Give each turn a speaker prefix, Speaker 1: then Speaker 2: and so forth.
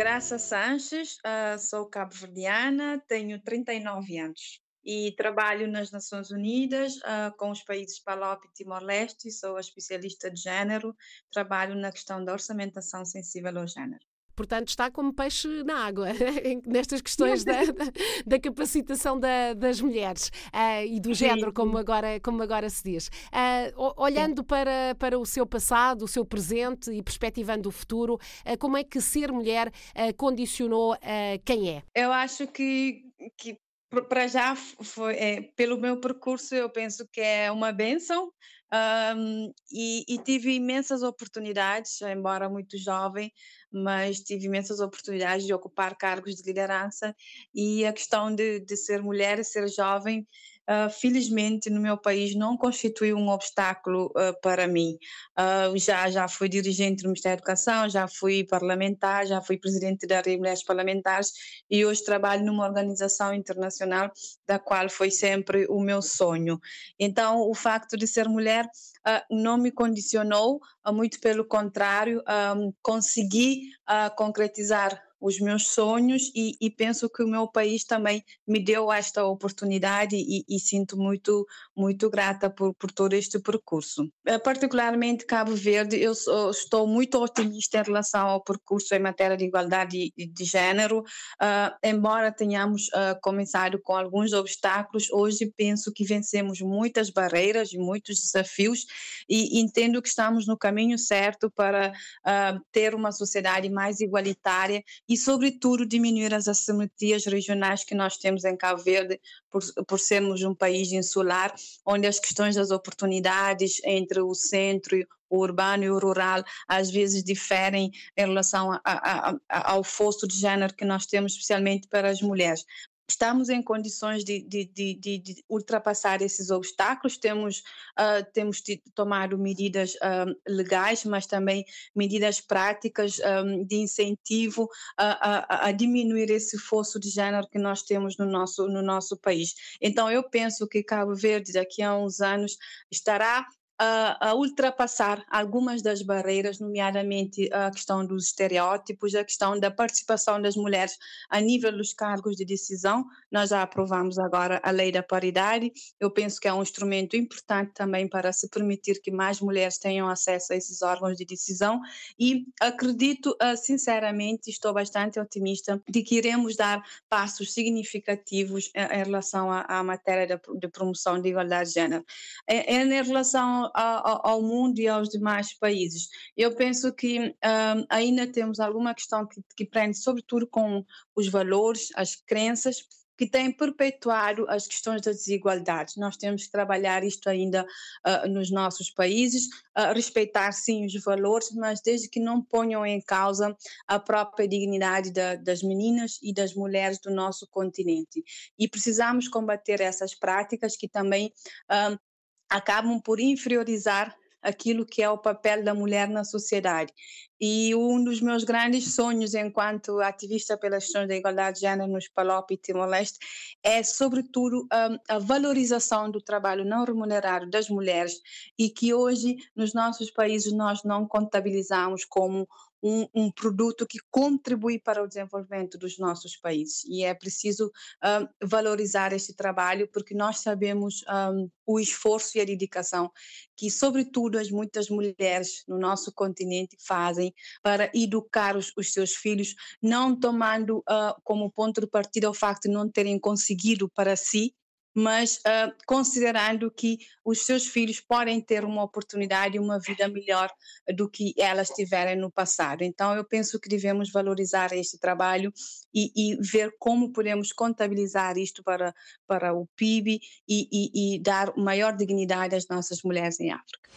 Speaker 1: Graça Sanches, uh, sou cabo-verdiana, tenho 39 anos e trabalho nas Nações Unidas uh, com os países PALOP e Timor-Leste, sou especialista de género, trabalho na questão da orçamentação sensível ao género
Speaker 2: portanto está como peixe na água nestas questões da, da, capacitação da, das mulheres uh, e do género, como agora, como agora se diz. Uh, olhando para, para o seu passado, o seu presente e perspectivando o futuro, uh, como é que ser mulher condicionou quem é?
Speaker 1: Eu acho que, que para já foi é, pelo meu percurso eu penso que é uma benção um, e, e, tive imensas oportunidades, embora muito jovem, mas tive imensas oportunidades de ocupar cargos de liderança e a questão de, de ser mulher e ser jovem Uh, felizmente no meu país não constitui um obstáculo uh, para mim. Uh, já já fui dirigente do Ministério da Educação, já fui parlamentar, já fui presidente da Rede Mulheres Parlamentares e hoje trabalho numa organização internacional da qual foi sempre o meu sonho. Então, o facto de ser mulher não me condicionou, muito pelo contrário, consegui concretizar os meus sonhos e, e, penso que o meu país também me deu esta oportunidade e, e sinto muito muito grata por, por todo este percurso. Eh, particularmente Cabo Verde, eu sou, estou muito otimista em relação ao percurso em matéria de igualdade de, de género, uh, embora tenhamos uh, começado com alguns obstáculos, hoje penso que vencemos muitas barreiras e muitos desafios e entendo que estamos no caminho certo para uh, ter uma sociedade mais igualitária e, sobretudo, diminuir as assimetrias regionais que nós temos em Cabo Verde, por, por sermos um país insular, onde as questões das oportunidades entre o centro o urbano e o rural às vezes diferem em relação a, a, a, ao fosso de género que nós temos, especialmente para as mulheres estamos em condições de, de, de, de, ultrapassar esses obstáculos, temos, uh, temos tomado medidas uh, legais, mas também medidas práticas um, ah, de incentivo a, a, a, diminuir esse fosso de género que nós temos no nosso, no nosso país. Então, eu penso que Cabo Verde, daqui a uns anos, estará a, a, ultrapassar algumas das barreiras, nomeadamente a questão dos estereótipos, a questão da participação das mulheres a nível dos cargos de decisão. Nós já aprovamos agora a lei da paridade. Eu penso que é um instrumento importante também para se permitir que mais mulheres tenham acesso a esses órgãos de decisão e acredito, ah, sinceramente, estou bastante otimista de que iremos dar passos significativos em relação à, à matéria de, promoção de igualdade de género. Em, em relação ao, ao, mundo e aos demais países. Eu penso que um, ainda temos alguma questão que, que prende sobretudo com os valores, as crenças, que têm perpetuado as questões das desigualdades. Nós temos que trabalhar isto ainda uh, nos nossos países, uh, respeitar sim os valores, mas desde que não ponham em causa a própria dignidade da, das meninas e das mulheres do nosso continente. E precisamos combater essas práticas que também acabam por inferiorizar aquilo que é o papel da mulher na sociedade. E um dos meus grandes sonhos enquanto ativista pelas questões da igualdade de género nos Palop e Timor-Leste é, sobretudo, a, a, valorização do trabalho não remunerado das mulheres e que hoje, nos nossos países, nós não contabilizamos como um, um, produto que contribui para o desenvolvimento dos nossos países. E é preciso um, valorizar este trabalho, porque nós sabemos um, o esforço e a dedicação que, sobretudo, as muitas mulheres no nosso continente fazem para educar os, os seus filhos, não tomando uh, como ponto de partida o facto de não terem conseguido para si mas uh, considerando que os seus filhos podem ter uma oportunidade, uma vida melhor do que elas tiveram no passado. Então, eu penso que devemos valorizar este trabalho e, e ver como podemos contabilizar isto para, para o PIB e, e, e dar maior dignidade às nossas mulheres em África.